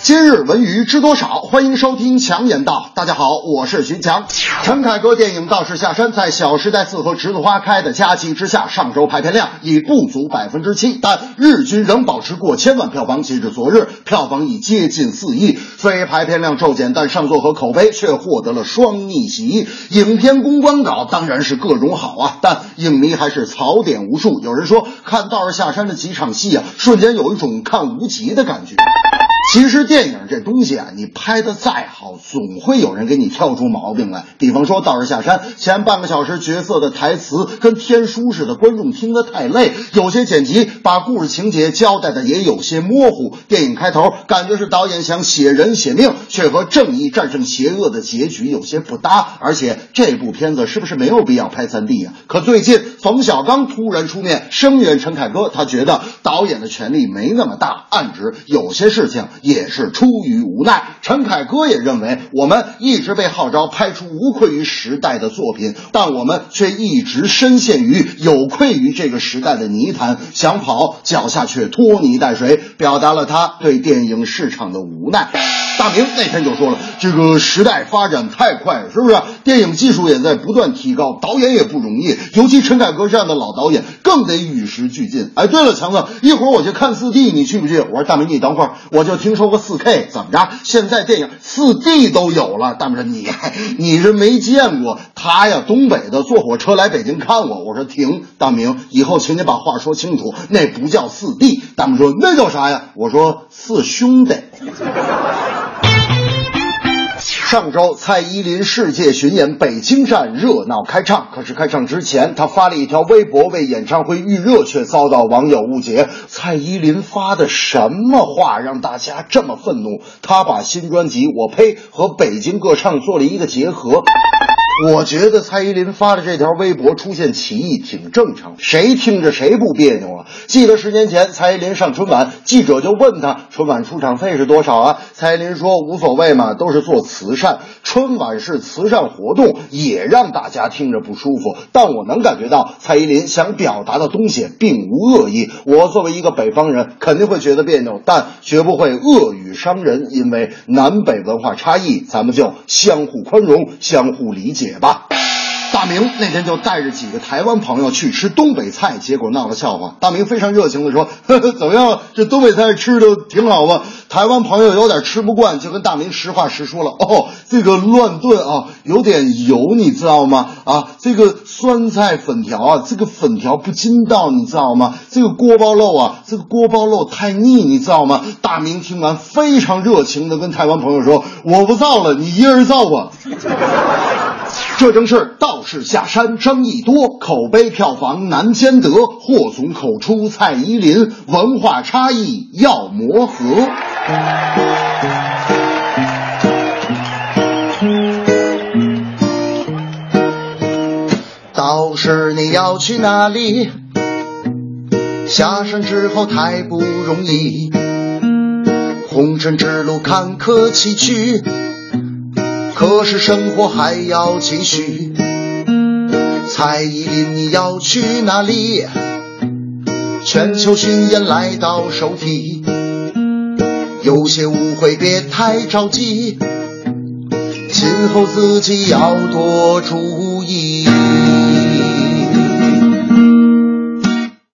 今日文娱知多少？欢迎收听强言道。大家好，我是徐强。陈凯歌电影《道士下山》在《小时代四》和《栀子花开》的夹击之下，上周排片量已不足百分之七，但日均仍保持过千万票房。截至昨日，票房已接近四亿。虽排片量骤减，但上座和口碑却获得了双逆袭。影片公关稿当然是各种好啊，但影迷还是槽点无数。有人说，看《道士下山》的几场戏啊，瞬间有一种看无极的感觉。其实电影这东西啊，你拍的再好，总会有人给你挑出毛病来。比方说《道士下山》前半个小时角色的台词跟天书似的，观众听得太累；有些剪辑把故事情节交代的也有些模糊。电影开头感觉是导演想写人写命，却和正义战胜邪恶的结局有些不搭。而且这部片子是不是没有必要拍三 D 啊？可最近冯小刚突然出面声援陈凯歌，他觉得导演的权力没那么大，暗指有些事情。也是出于无奈。陈凯歌也认为，我们一直被号召拍出无愧于时代的作品，但我们却一直深陷于有愧于这个时代的泥潭，想跑脚下却拖泥带水，表达了他对电影市场的无奈。大明那天就说了，这个时代发展太快了，是不是？电影技术也在不断提高，导演也不容易，尤其陈凯歌这样的老导演更得与时俱进。哎，对了，强子，一会儿我去看四 D，你去不去？我说大明，你等会儿，我就听说过四 K，怎么着？现在电影四 D 都有了。大明说你你是没见过他呀，东北的，坐火车来北京看我。我说停，大明，以后请你把话说清楚，那不叫四 D。大明说那叫啥呀？我说四兄弟。上周，蔡依林世界巡演北京站热闹开唱。可是开唱之前，她发了一条微博为演唱会预热，却遭到网友误解。蔡依林发的什么话让大家这么愤怒？她把新专辑《我呸》和北京歌唱做了一个结合。我觉得蔡依林发的这条微博出现歧义挺正常，谁听着谁不别扭啊？记得十年前蔡依林上春晚，记者就问她春晚出场费是多少啊？蔡依林说无所谓嘛，都是做慈善，春晚是慈善活动，也让大家听着不舒服。但我能感觉到蔡依林想表达的东西并无恶意。我作为一个北方人，肯定会觉得别扭，但绝不会恶语伤人，因为南北文化差异，咱们就相互宽容，相互理解。解吧。大明那天就带着几个台湾朋友去吃东北菜，结果闹了笑话。大明非常热情的说：“呵呵，怎么样？这东北菜吃的挺好吧？”台湾朋友有点吃不惯，就跟大明实话实说了：“哦，这个乱炖啊，有点油，你知道吗？啊，这个酸菜粉条啊，这个粉条不筋道，你知道吗？这个锅包肉啊，这个锅包肉太腻，你知道吗？”大明听完非常热情的跟台湾朋友说：“我不造了，你一人造吧。” 这正是道士下山争议多，口碑票房难兼得。祸从口出，蔡依林文化差异要磨合。道士你要去哪里？下山之后太不容易，红尘之路坎坷崎岖。可是生活还要继续。蔡依林，你要去哪里？全球巡演来到首体，有些误会别太着急，今后自己要多注意。